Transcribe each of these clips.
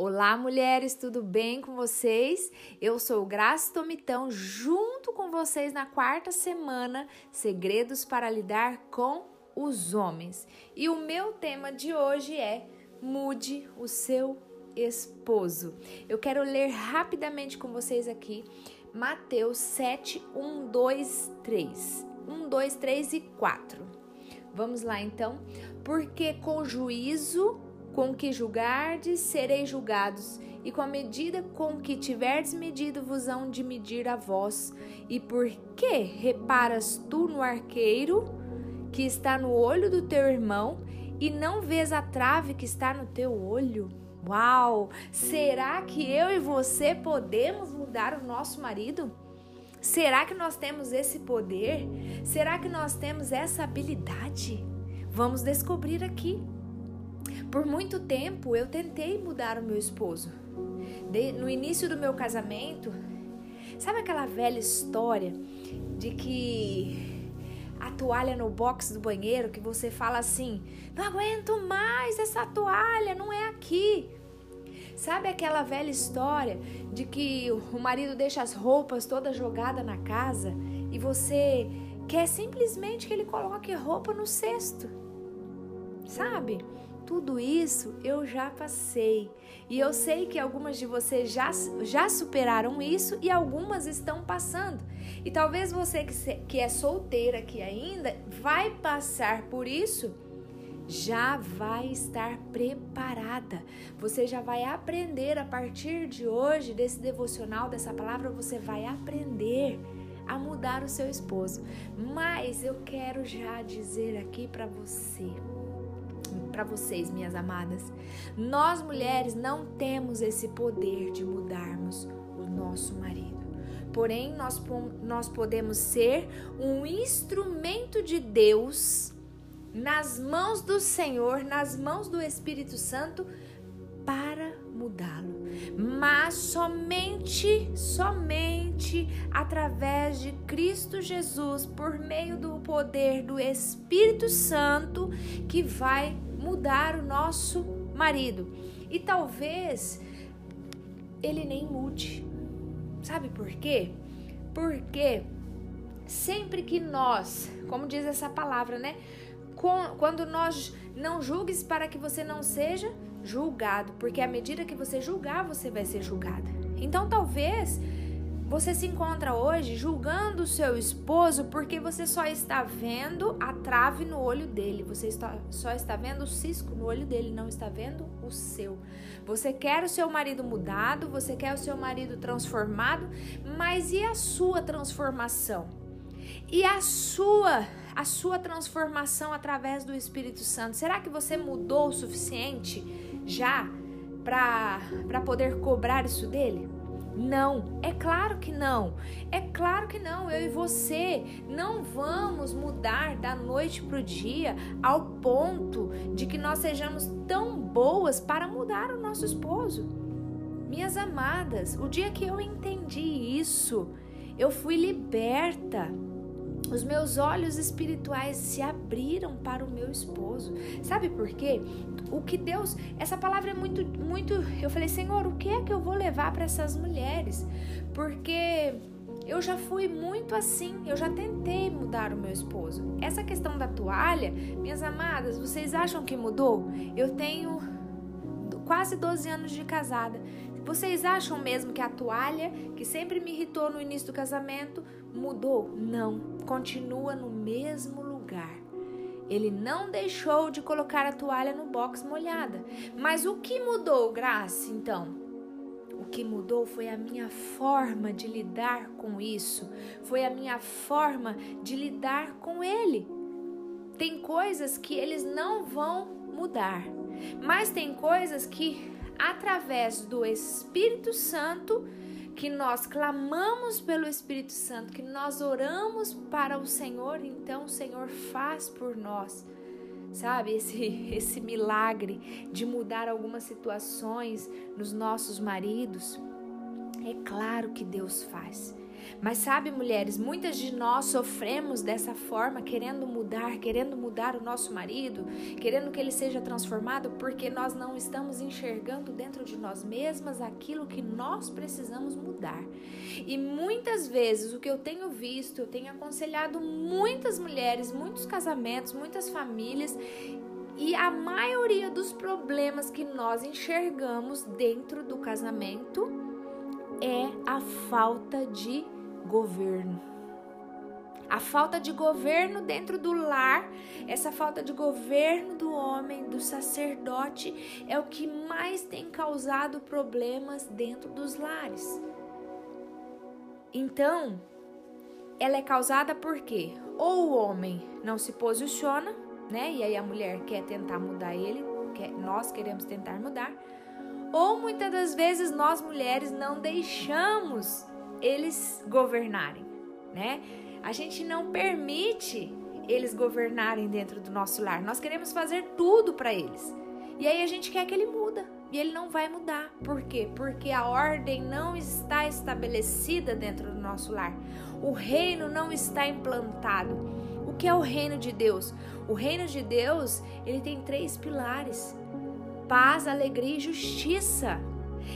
Olá, mulheres, tudo bem com vocês? Eu sou Graça Tomitão, junto com vocês na quarta semana Segredos para lidar com os homens. E o meu tema de hoje é Mude o seu esposo. Eu quero ler rapidamente com vocês aqui Mateus 7, 1, 2, 3. 1, 2, 3 e 4. Vamos lá então. Porque com juízo com que julgardes, sereis julgados, e com a medida com que tiverdes medido, vos hão de medir a vós. E por que reparas tu no arqueiro que está no olho do teu irmão, e não vês a trave que está no teu olho? Uau! Será que eu e você podemos mudar o nosso marido? Será que nós temos esse poder? Será que nós temos essa habilidade? Vamos descobrir aqui. Por muito tempo eu tentei mudar o meu esposo. De, no início do meu casamento, sabe aquela velha história de que a toalha no box do banheiro que você fala assim: não aguento mais essa toalha, não é aqui. Sabe aquela velha história de que o marido deixa as roupas todas jogadas na casa e você quer simplesmente que ele coloque roupa no cesto? Sabe? Tudo isso eu já passei. E eu sei que algumas de vocês já, já superaram isso e algumas estão passando. E talvez você que, se, que é solteira aqui ainda vai passar por isso já vai estar preparada. Você já vai aprender a partir de hoje, desse devocional, dessa palavra, você vai aprender a mudar o seu esposo. Mas eu quero já dizer aqui para você para vocês, minhas amadas. Nós mulheres não temos esse poder de mudarmos o nosso marido. Porém, nós, nós podemos ser um instrumento de Deus nas mãos do Senhor, nas mãos do Espírito Santo para mudá-lo. Mas somente, somente através de Cristo Jesus, por meio do poder do Espírito Santo, que vai mudar o nosso marido. E talvez ele nem mude. Sabe por quê? Porque sempre que nós, como diz essa palavra, né? Quando nós não julgues para que você não seja julgado, porque à medida que você julgar, você vai ser julgada. Então talvez você se encontra hoje julgando o seu esposo porque você só está vendo a trave no olho dele, você está, só está vendo o cisco no olho dele, não está vendo o seu. Você quer o seu marido mudado, você quer o seu marido transformado, mas e a sua transformação? E a sua, a sua transformação através do Espírito Santo? Será que você mudou o suficiente já para poder cobrar isso dele? Não, é claro que não. É claro que não. Eu e você não vamos mudar da noite para o dia ao ponto de que nós sejamos tão boas para mudar o nosso esposo. Minhas amadas, o dia que eu entendi isso, eu fui liberta os meus olhos espirituais se abriram para o meu esposo. Sabe por quê? O que Deus, essa palavra é muito muito, eu falei, Senhor, o que é que eu vou levar para essas mulheres? Porque eu já fui muito assim, eu já tentei mudar o meu esposo. Essa questão da toalha, minhas amadas, vocês acham que mudou? Eu tenho quase 12 anos de casada. Vocês acham mesmo que a toalha, que sempre me irritou no início do casamento, mudou? Não, continua no mesmo lugar. Ele não deixou de colocar a toalha no box molhada. Mas o que mudou, Graça, então? O que mudou foi a minha forma de lidar com isso, foi a minha forma de lidar com ele. Tem coisas que eles não vão mudar, mas tem coisas que através do Espírito Santo, que nós clamamos pelo Espírito Santo, que nós oramos para o Senhor, então o Senhor faz por nós. Sabe, esse, esse milagre de mudar algumas situações nos nossos maridos, é claro que Deus faz. Mas sabe, mulheres, muitas de nós sofremos dessa forma, querendo mudar, querendo mudar o nosso marido, querendo que ele seja transformado, porque nós não estamos enxergando dentro de nós mesmas aquilo que nós precisamos mudar. E muitas vezes o que eu tenho visto, eu tenho aconselhado muitas mulheres, muitos casamentos, muitas famílias, e a maioria dos problemas que nós enxergamos dentro do casamento é a falta de governo. A falta de governo dentro do lar, essa falta de governo do homem, do sacerdote, é o que mais tem causado problemas dentro dos lares. Então, ela é causada por quê? Ou o homem não se posiciona, né? E aí a mulher quer tentar mudar ele, quer, nós queremos tentar mudar. Ou muitas das vezes nós mulheres não deixamos eles governarem, né? A gente não permite eles governarem dentro do nosso lar. Nós queremos fazer tudo para eles. E aí a gente quer que ele muda. E ele não vai mudar. Por quê? Porque a ordem não está estabelecida dentro do nosso lar. O reino não está implantado. O que é o reino de Deus? O reino de Deus, ele tem três pilares: paz, alegria e justiça.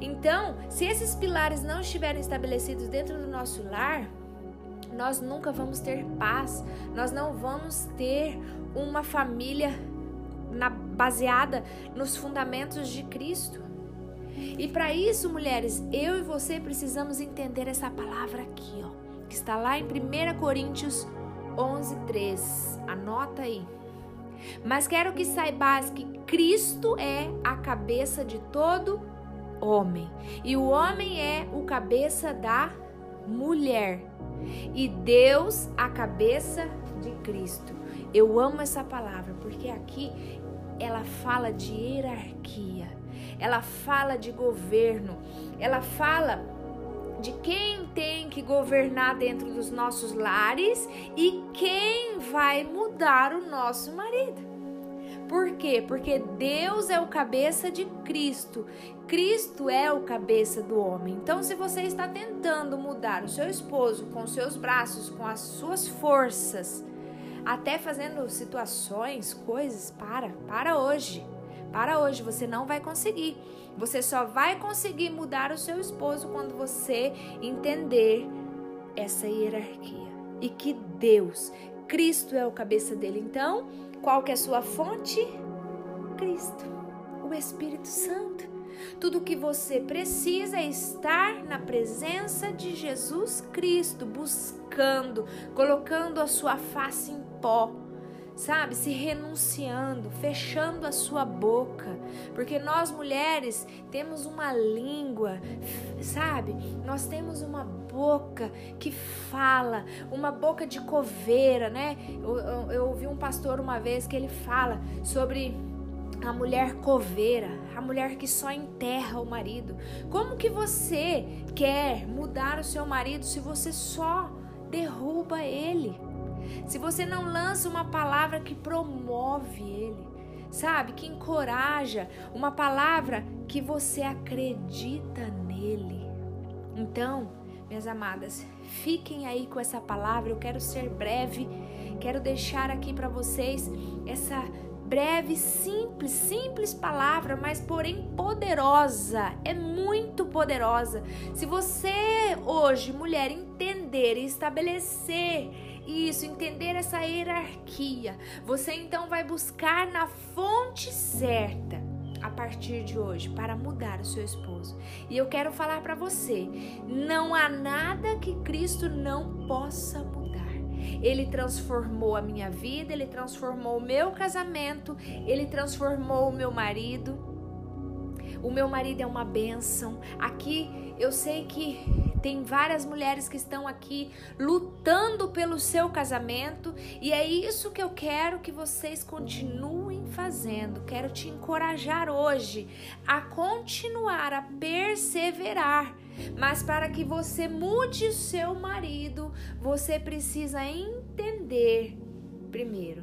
Então, se esses pilares não estiverem estabelecidos dentro do nosso lar, nós nunca vamos ter paz, nós não vamos ter uma família na, baseada nos fundamentos de Cristo. E para isso, mulheres, eu e você precisamos entender essa palavra aqui, ó, que está lá em 1 Coríntios 11, 3. Anota aí. Mas quero que saibas que Cristo é a cabeça de todo homem. E o homem é o cabeça da mulher. E Deus a cabeça de Cristo. Eu amo essa palavra porque aqui ela fala de hierarquia. Ela fala de governo. Ela fala de quem tem que governar dentro dos nossos lares e quem vai mudar o nosso marido. Por quê? Porque Deus é o cabeça de Cristo. Cristo é o cabeça do homem. Então, se você está tentando mudar o seu esposo com seus braços, com as suas forças, até fazendo situações, coisas, para, para hoje. Para hoje você não vai conseguir. Você só vai conseguir mudar o seu esposo quando você entender essa hierarquia e que Deus, Cristo é o cabeça dele. Então, qual que é a sua fonte? Cristo, o Espírito Santo. Tudo que você precisa é estar na presença de Jesus Cristo, buscando, colocando a sua face em pó, sabe? Se renunciando, fechando a sua boca, porque nós mulheres temos uma língua, sabe? Nós temos uma boca que fala, uma boca de coveira, né? Eu, eu, eu ouvi um pastor uma vez que ele fala sobre a mulher coveira, a mulher que só enterra o marido. Como que você quer mudar o seu marido se você só derruba ele? Se você não lança uma palavra que promove ele, sabe? Que encoraja, uma palavra que você acredita nele. Então, minhas amadas, fiquem aí com essa palavra. Eu quero ser breve, quero deixar aqui para vocês essa breve, simples, simples palavra, mas porém poderosa. É muito poderosa. Se você hoje, mulher, entender e estabelecer isso, entender essa hierarquia, você então vai buscar na fonte certa a partir de hoje para mudar o seu esposo. E eu quero falar para você, não há nada que Cristo não possa mudar. Ele transformou a minha vida, ele transformou o meu casamento, ele transformou o meu marido. O meu marido é uma bênção. Aqui eu sei que tem várias mulheres que estão aqui lutando pelo seu casamento e é isso que eu quero que vocês continuem fazendo. Quero te encorajar hoje a continuar, a perseverar. Mas para que você mude o seu marido, você precisa entender primeiro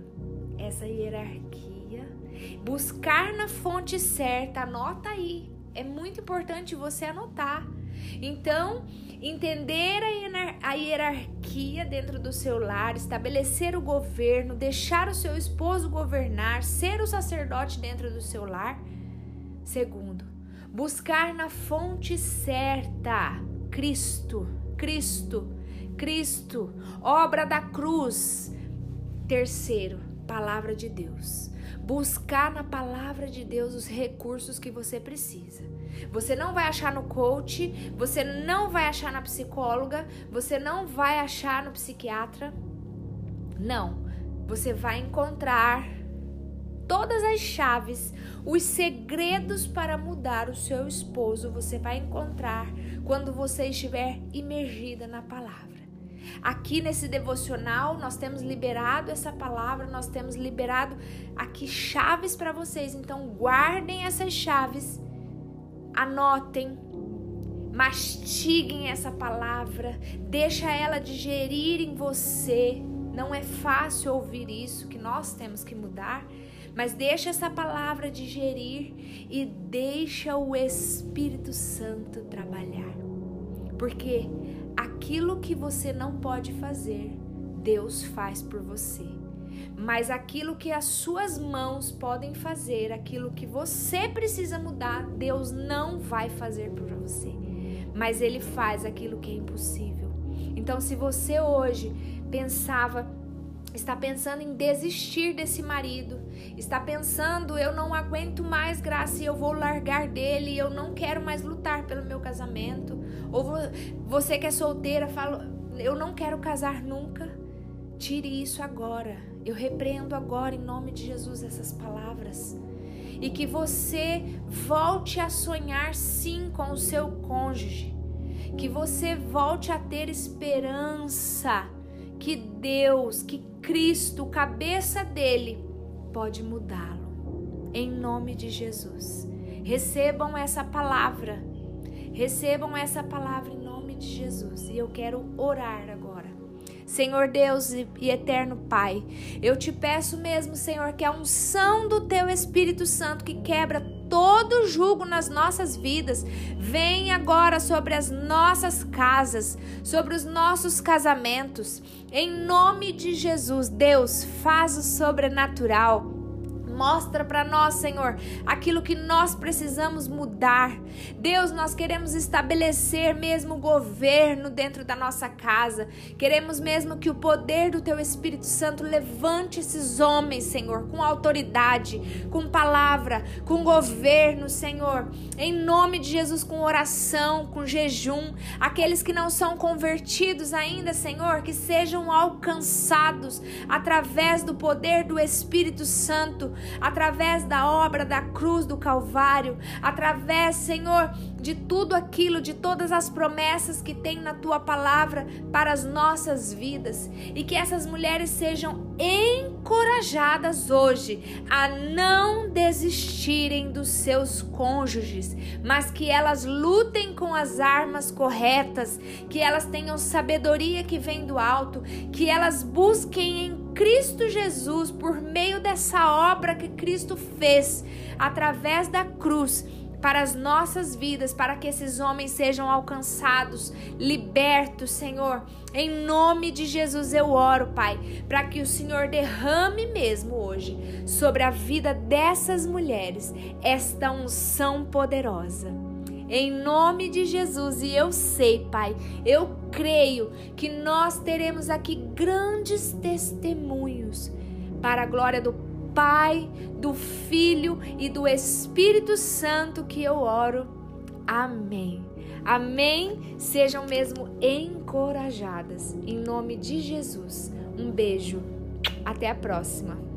essa hierarquia, buscar na fonte certa, anota aí. É muito importante você anotar Então, entender a hierarquia dentro do seu lar, estabelecer o governo, deixar o seu esposo governar, ser o sacerdote dentro do seu lar. Segundo, buscar na fonte certa, Cristo, Cristo, Cristo, obra da cruz. Terceiro, palavra de Deus. Buscar na palavra de Deus os recursos que você precisa. Você não vai achar no coach, você não vai achar na psicóloga, você não vai achar no psiquiatra. Não. Você vai encontrar todas as chaves, os segredos para mudar o seu esposo, você vai encontrar quando você estiver imergida na palavra. Aqui nesse devocional, nós temos liberado essa palavra, nós temos liberado aqui chaves para vocês. Então, guardem essas chaves, anotem, mastiguem essa palavra, deixa ela digerir em você. Não é fácil ouvir isso, que nós temos que mudar, mas deixa essa palavra digerir e deixa o Espírito Santo trabalhar. Porque aquilo que você não pode fazer, Deus faz por você. Mas aquilo que as suas mãos podem fazer, aquilo que você precisa mudar, Deus não vai fazer por você. Mas Ele faz aquilo que é impossível. Então, se você hoje pensava está pensando em desistir desse marido, está pensando eu não aguento mais graça e eu vou largar dele, eu não quero mais lutar pelo meu casamento, ou você que é solteira fala eu não quero casar nunca, tire isso agora. Eu repreendo agora em nome de Jesus essas palavras. E que você volte a sonhar sim com o seu cônjuge. Que você volte a ter esperança que Deus, que Cristo, cabeça dele, pode mudá-lo. Em nome de Jesus. Recebam essa palavra. Recebam essa palavra em nome de Jesus. E eu quero orar agora. Senhor Deus e eterno Pai, eu te peço mesmo, Senhor, que a unção do teu Espírito Santo que quebra todo jugo nas nossas vidas venha agora sobre as nossas casas, sobre os nossos casamentos. Em nome de Jesus, Deus, faz o sobrenatural Mostra para nós, Senhor, aquilo que nós precisamos mudar. Deus, nós queremos estabelecer mesmo governo dentro da nossa casa. Queremos mesmo que o poder do Teu Espírito Santo levante esses homens, Senhor, com autoridade, com palavra, com governo, Senhor. Em nome de Jesus, com oração, com jejum. Aqueles que não são convertidos ainda, Senhor, que sejam alcançados através do poder do Espírito Santo através da obra da cruz do Calvário, através, Senhor, de tudo aquilo, de todas as promessas que tem na tua palavra para as nossas vidas. E que essas mulheres sejam encorajadas hoje a não desistirem dos seus cônjuges, mas que elas lutem com as armas corretas, que elas tenham sabedoria que vem do alto, que elas busquem em Cristo Jesus por meio dessa obra que Cristo fez através da cruz para as nossas vidas, para que esses homens sejam alcançados, libertos, Senhor. Em nome de Jesus eu oro, Pai, para que o Senhor derrame mesmo hoje sobre a vida dessas mulheres esta unção poderosa. Em nome de Jesus, e eu sei, Pai, eu creio que nós teremos aqui grandes testemunhos para a glória do Pai, do Filho e do Espírito Santo que eu oro. Amém. Amém. Sejam mesmo encorajadas. Em nome de Jesus. Um beijo. Até a próxima.